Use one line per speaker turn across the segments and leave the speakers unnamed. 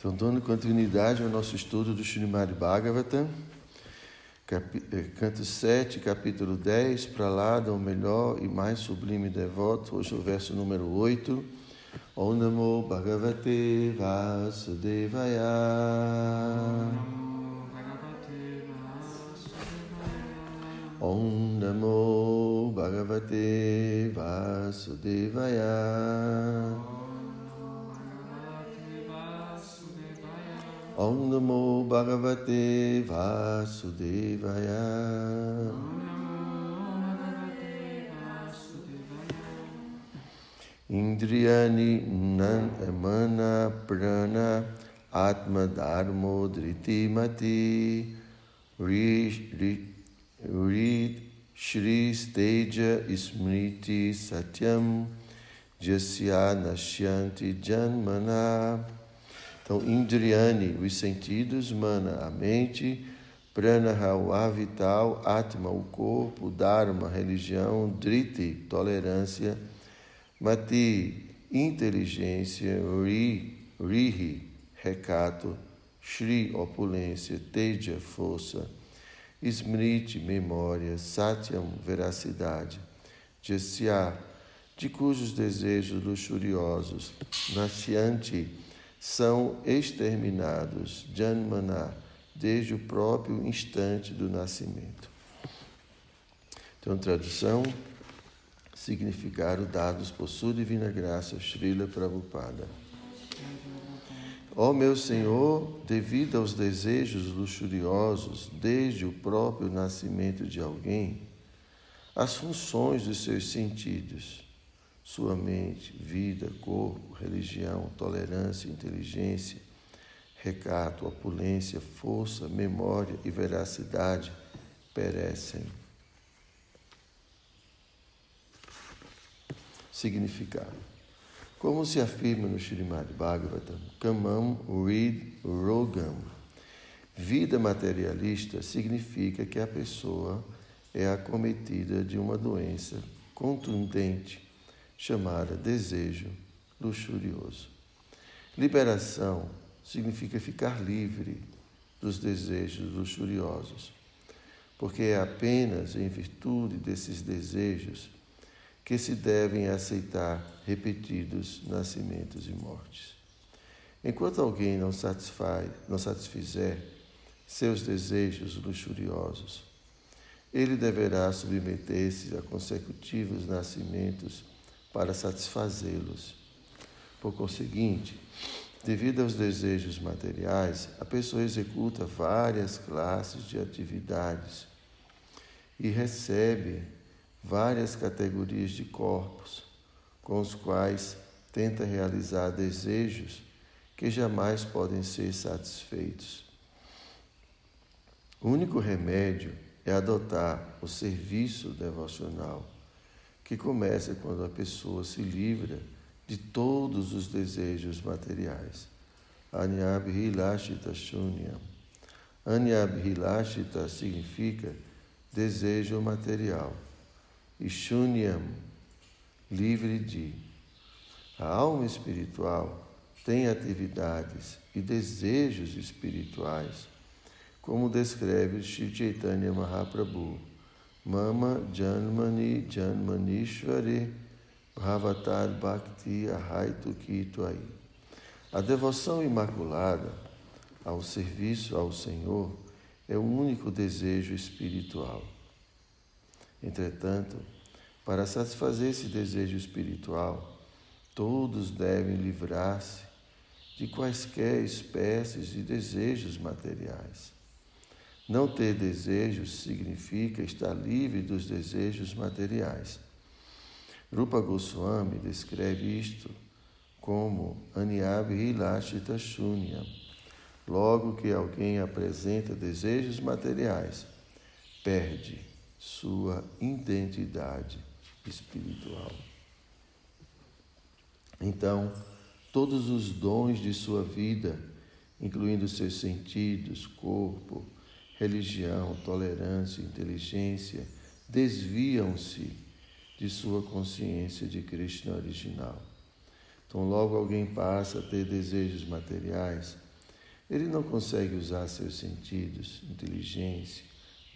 Então, dando continuidade ao nosso estudo do Srimad Bhagavatam, eh, canto 7, capítulo 10, para lá do melhor e mais sublime devoto, hoje o verso número 8. Om Namo Bhagavate Vasudevaya. Om Namo Bhagavate Vasudevaya. Om Namo Bhagavate Vasudevaya. Indriyani Mana Prana Atma Dharmo Driti Mati. Rid Shri Steja Smriti Satyam. Jasya Nashyanti Janmana então, Indriyani, os sentidos, Mana, a mente, Pranaha, o ar vital, Atma, o corpo, Dharma, religião, Driti, tolerância, Mati, inteligência, Ri, Rihi, recato, Shri, opulência, Teja, força, Smriti, memória, Satyam, veracidade, Jasya, de cujos desejos luxuriosos, Nashyanti, são exterminados, Janmana, desde o próprio instante do nascimento. Então, tradução, significado dados por sua divina graça, Srila Prabhupada. Ó oh, meu Senhor, devido aos desejos luxuriosos desde o próprio nascimento de alguém, as funções dos seus sentidos, sua mente, vida, corpo, religião, tolerância, inteligência, recato, opulência, força, memória e veracidade perecem. Significado. Como se afirma no Srimad Bhagavatam, Kamam Rid Rogam. Vida materialista significa que a pessoa é acometida de uma doença contundente chamada desejo luxurioso. Liberação significa ficar livre dos desejos luxuriosos, porque é apenas em virtude desses desejos que se devem aceitar repetidos nascimentos e mortes. Enquanto alguém não satisfaz, não satisfizer seus desejos luxuriosos, ele deverá submeter-se a consecutivos nascimentos para satisfazê-los. Por conseguinte, devido aos desejos materiais, a pessoa executa várias classes de atividades e recebe várias categorias de corpos, com os quais tenta realizar desejos que jamais podem ser satisfeitos. O único remédio é adotar o serviço devocional que começa quando a pessoa se livra de todos os desejos materiais. Anyabhilashita Shunyam. Anyabhilashita significa desejo material. E Shunyam, livre de. A alma espiritual tem atividades e desejos espirituais, como descreve Sri Chaitanya Mahaprabhu Mama Janmani Janmanishvari Bhavatar Bhakti Ahaitu Kitwai. A devoção imaculada ao serviço ao Senhor é o único desejo espiritual. Entretanto, para satisfazer esse desejo espiritual, todos devem livrar-se de quaisquer espécies de desejos materiais. Não ter desejos significa estar livre dos desejos materiais. Rupa Goswami descreve isto como Anyab Hilashita Shunya. Logo que alguém apresenta desejos materiais, perde sua identidade espiritual. Então, todos os dons de sua vida, incluindo seus sentidos, corpo, religião, tolerância, inteligência desviam-se de sua consciência de Krishna original. Então, logo alguém passa a ter desejos materiais, ele não consegue usar seus sentidos, inteligência,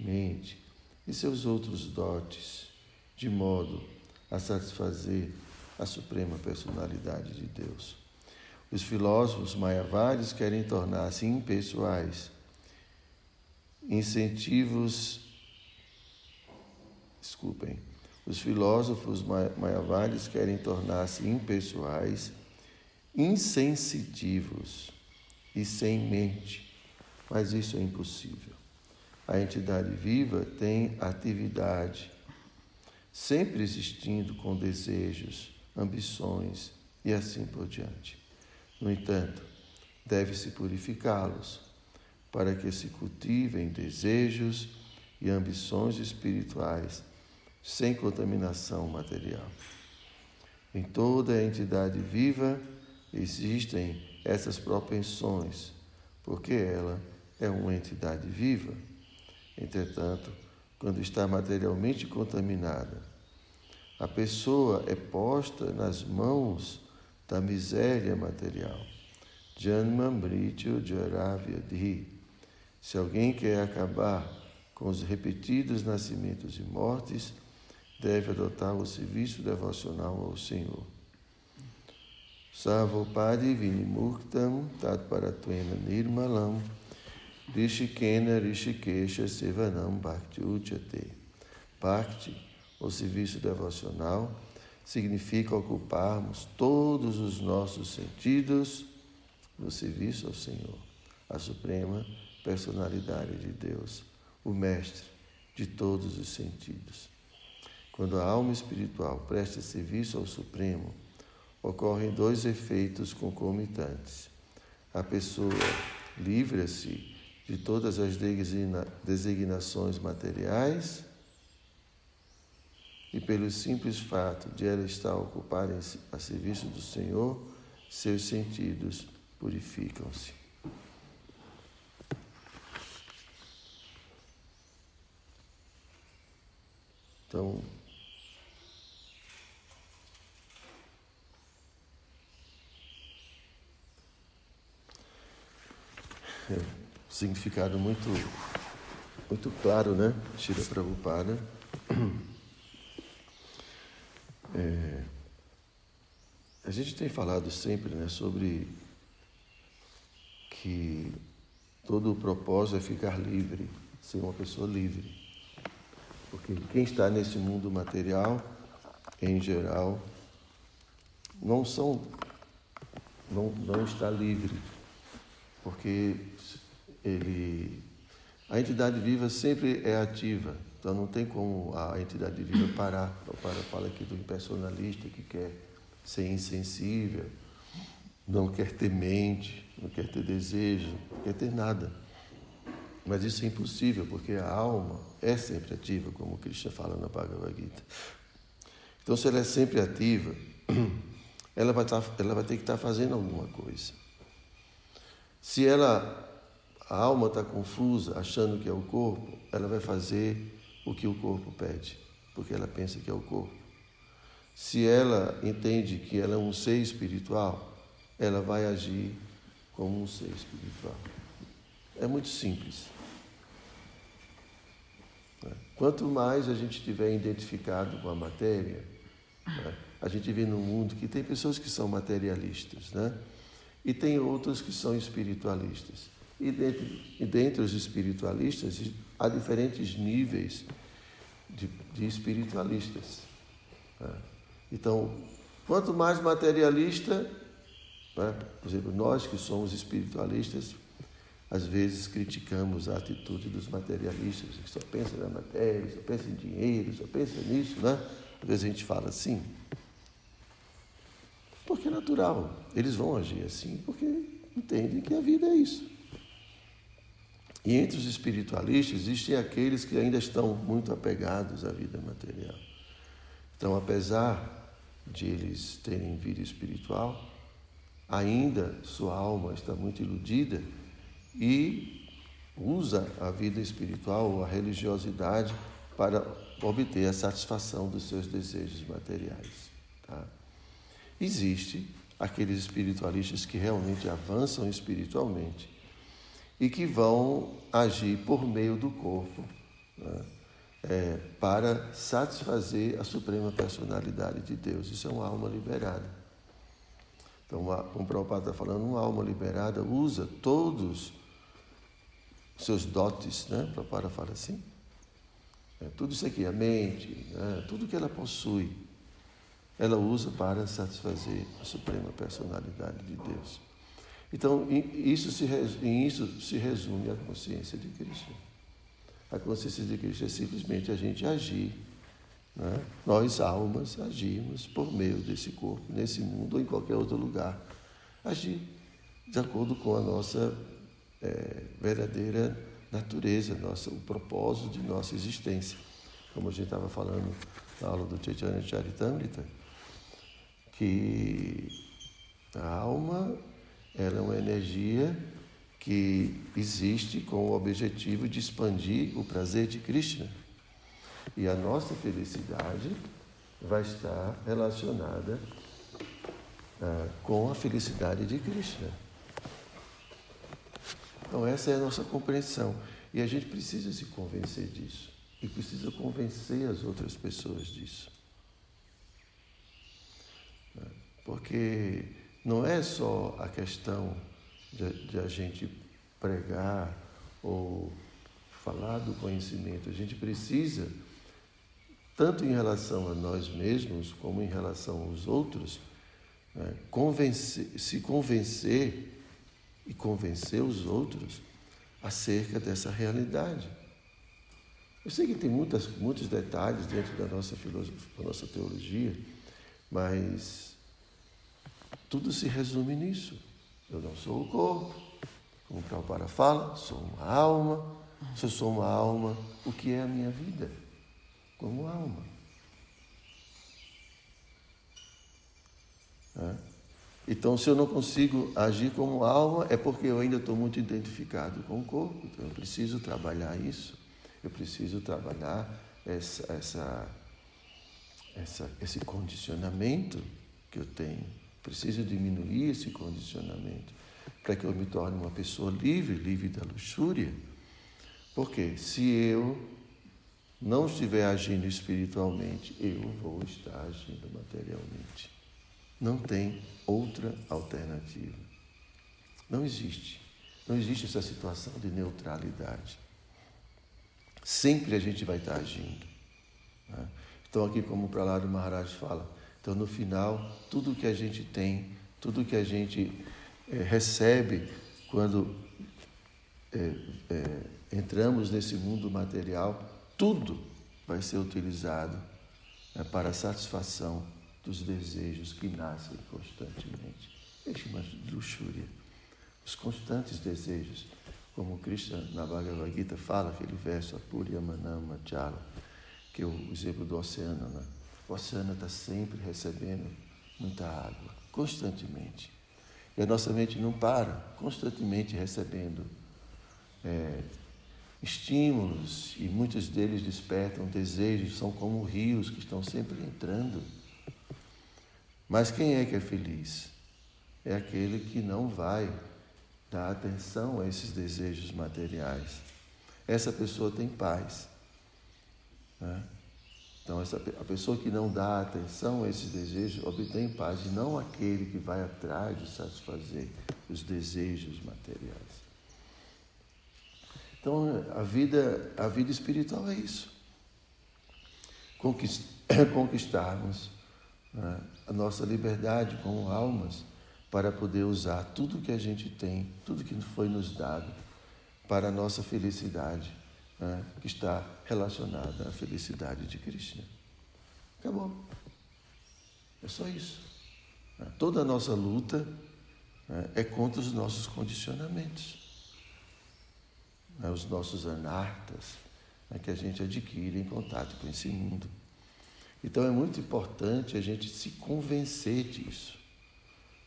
mente e seus outros dotes de modo a satisfazer a suprema personalidade de Deus. Os filósofos mayavares querem tornar-se impessoais, incentivos. Desculpem. Os filósofos mayavares querem tornar-se impessoais, insensitivos e sem mente, mas isso é impossível. A entidade viva tem atividade, sempre existindo com desejos, ambições e assim por diante. No entanto, deve-se purificá-los para que se cultivem desejos e ambições espirituais sem contaminação material. Em toda a entidade viva existem essas propensões, porque ela é uma entidade viva. Entretanto, quando está materialmente contaminada, a pessoa é posta nas mãos da miséria material. Janma Mrityu Jaravyadhi. Se alguém quer acabar com os repetidos nascimentos e mortes, deve adotar o serviço devocional ao Senhor. Savopadi Vinimuktam Nirmalam Rishikena Rishikesha Sevanam Bhakti Uchate. Bhakti, o serviço devocional, significa ocuparmos todos os nossos sentidos no serviço ao Senhor, a suprema personalidade de Deus, o mestre de todos os sentidos. Quando a alma espiritual presta serviço ao Supremo, ocorrem dois efeitos concomitantes. A pessoa livra-se de todas as designações materiais e pelo simples fato de ela estar ocupada a serviço do Senhor, seus sentidos purificam-se. Então, é significado muito, muito claro, né? Shira Prabhupada. É, a gente tem falado sempre né, sobre que todo o propósito é ficar livre, ser uma pessoa livre. Porque quem está nesse mundo material, em geral, não são, não, não está livre. Porque ele, a entidade viva sempre é ativa, então não tem como a entidade viva parar. O Para fala aqui do impersonalista que quer ser insensível, não quer ter mente, não quer ter desejo, não quer ter nada. Mas isso é impossível, porque a alma é sempre ativa, como Krishna fala na Bhagavad Gita. Então, se ela é sempre ativa, ela vai, estar, tá, ela vai ter que estar tá fazendo alguma coisa. Se ela a alma está confusa, achando que é o corpo, ela vai fazer o que o corpo pede, porque ela pensa que é o corpo. Se ela entende que ela é um ser espiritual, ela vai agir como um ser espiritual. É muito simples. Quanto mais a gente estiver identificado com a matéria, né? a gente vê no mundo que tem pessoas que são materialistas, né? E tem outros que são espiritualistas. E dentre, e os espiritualistas, há diferentes níveis de, de espiritualistas. Né? Então, quanto mais materialista, né? por exemplo, nós que somos espiritualistas, às vezes criticamos a atitude dos materialistas, que só pensa na matéria, só pensa em dinheiro, só pensa nisso, né? Às vezes a gente fala assim. Porque é natural, eles vão agir assim, porque entendem que a vida é isso. E entre os espiritualistas existem aqueles que ainda estão muito apegados à vida material. Então, apesar de eles terem vida espiritual, ainda sua alma está muito iludida e usa a vida espiritual a religiosidade para obter a satisfação dos seus desejos materiais. Tá? Existe aqueles espiritualistas que realmente avançam espiritualmente e que vão agir por meio do corpo né? é, para satisfazer a suprema personalidade de Deus. Isso é uma alma liberada. Então, como o Prabhupada está falando, uma alma liberada usa todos os seus dotes, né? O Prabhupada fala assim. É, tudo isso aqui, a mente, né? tudo que ela possui, ela usa para satisfazer a suprema personalidade de Deus. Então, isso se, em isso se resume a consciência de Cristo. A consciência de Cristo é simplesmente a gente agir. Né? Nós, almas, agimos por meio desse corpo, nesse mundo ou em qualquer outro lugar. Agir de acordo com a nossa é, verdadeira natureza, nossa, o propósito de nossa existência. Como a gente estava falando na aula do Chaitanya Charitamrita, que a alma ela é uma energia que existe com o objetivo de expandir o prazer de Krishna. E a nossa felicidade vai estar relacionada ah, com a felicidade de Krishna. Então, essa é a nossa compreensão. E a gente precisa se convencer disso. E precisa convencer as outras pessoas disso. Porque não é só a questão de, de a gente pregar ou falar do conhecimento. A gente precisa, tanto em relação a nós mesmos como em relação aos outros, né, convencer, se convencer e convencer os outros acerca dessa realidade. Eu sei que tem muitas, muitos detalhes dentro da nossa filosofia, da nossa teologia, mas tudo se resume nisso. Eu não sou o corpo, como o fala, sou uma alma. Se eu sou uma alma, o que é a minha vida? Como alma. É? Então, se eu não consigo agir como alma, é porque eu ainda estou muito identificado com o corpo. Então, eu preciso trabalhar isso. Eu preciso trabalhar essa, essa, essa, esse condicionamento que eu tenho. Preciso diminuir esse condicionamento para que eu me torne uma pessoa livre, livre da luxúria. Porque se eu não estiver agindo espiritualmente, eu vou estar agindo materialmente. Não tem outra alternativa. Não existe. Não existe essa situação de neutralidade. Sempre a gente vai estar agindo. Né? Então, aqui, como o Pralado Maharaj fala, então no final, tudo que a gente tem, tudo que a gente é, recebe quando é, é, entramos nesse mundo material, tudo vai ser utilizado né, para a satisfação dos desejos que nascem constantemente. Ele chama de luxúria. Os constantes desejos, como Krishna na Bhagavad Gita fala, aquele verso, Apurya Manama Chala, que é o exemplo do oceano. Né? O oceano está sempre recebendo muita água, constantemente. E a nossa mente não para, constantemente recebendo é, estímulos, e muitos deles despertam desejos, são como rios que estão sempre entrando mas quem é que é feliz? É aquele que não vai dar atenção a esses desejos materiais. Essa pessoa tem paz. Né? Então, essa, a pessoa que não dá atenção a esses desejos obtém paz, e não aquele que vai atrás de satisfazer os desejos materiais. Então, a vida, a vida espiritual é isso. Conquistarmos né, a nossa liberdade como almas para poder usar tudo que a gente tem, tudo que foi nos dado para a nossa felicidade, né, que está relacionada à felicidade de Krishna. Acabou. É só isso. Né. Toda a nossa luta né, é contra os nossos condicionamentos, né, os nossos anartas que a gente adquire em contato com esse mundo. Então é muito importante a gente se convencer disso.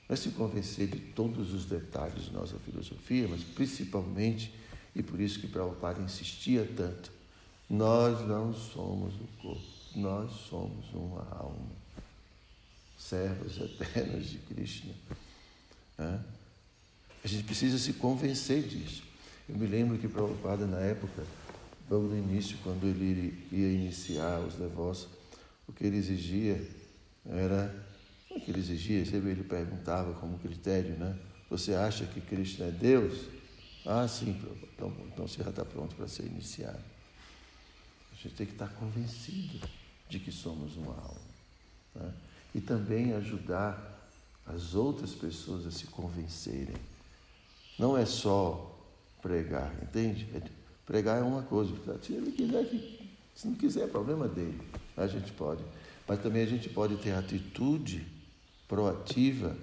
Não é se convencer de todos os detalhes da nossa filosofia, mas principalmente, e por isso que Prabhupada insistia tanto, nós não somos o corpo, nós somos uma alma, servos eternos de Krishna. A gente precisa se convencer disso. Eu me lembro que Prabhupada, na época, logo no início, quando ele ia iniciar os devotos, o que ele exigia era. O que ele exigia, sempre ele perguntava como critério, né? Você acha que Cristo é Deus? Ah, sim, então, então você já está pronto para ser iniciado. A gente tem que estar convencido de que somos uma alma. Né? E também ajudar as outras pessoas a se convencerem. Não é só pregar, entende? É, pregar é uma coisa. Se ele quiser, se não quiser, é problema dele. A gente pode. Mas também a gente pode ter atitude proativa,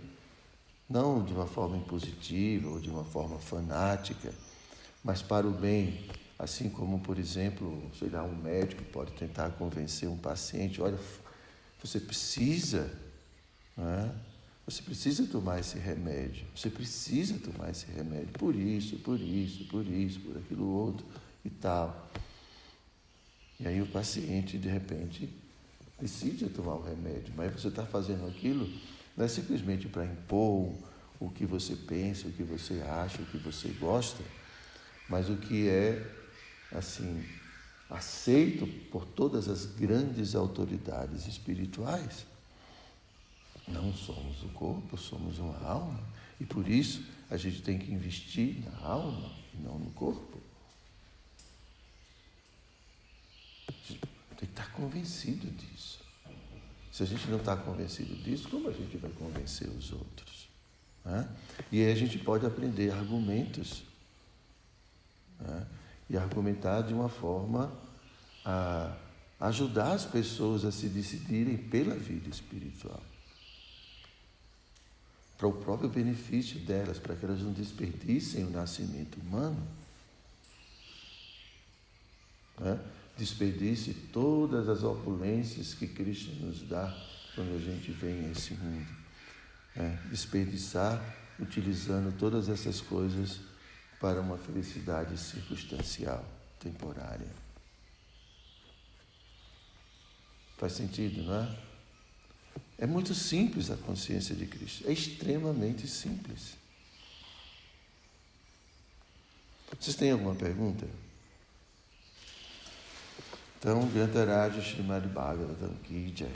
não de uma forma impositiva ou de uma forma fanática, mas para o bem. Assim como, por exemplo, sei lá, um médico pode tentar convencer um paciente, olha, você precisa, é? você precisa tomar esse remédio, você precisa tomar esse remédio, por isso, por isso, por isso, por aquilo outro e tal. E aí o paciente, de repente, decide tomar o remédio, mas você está fazendo aquilo não é simplesmente para impor o que você pensa, o que você acha, o que você gosta, mas o que é, assim, aceito por todas as grandes autoridades espirituais. Não somos o corpo, somos uma alma, e por isso a gente tem que investir na alma e não no corpo. Que estar convencido disso. Se a gente não está convencido disso, como a gente vai convencer os outros? Né? E aí a gente pode aprender argumentos né? e argumentar de uma forma a ajudar as pessoas a se decidirem pela vida espiritual. Para o próprio benefício delas, para que elas não desperdicem o nascimento humano. Né? Desperdice todas as opulências que Cristo nos dá quando a gente vem a esse mundo. É, desperdiçar utilizando todas essas coisas para uma felicidade circunstancial, temporária. Faz sentido, não é? É muito simples a consciência de Cristo, é extremamente simples. Vocês têm alguma pergunta? Então, Gyantaraj Srimad Bhagavatam Ki Jai.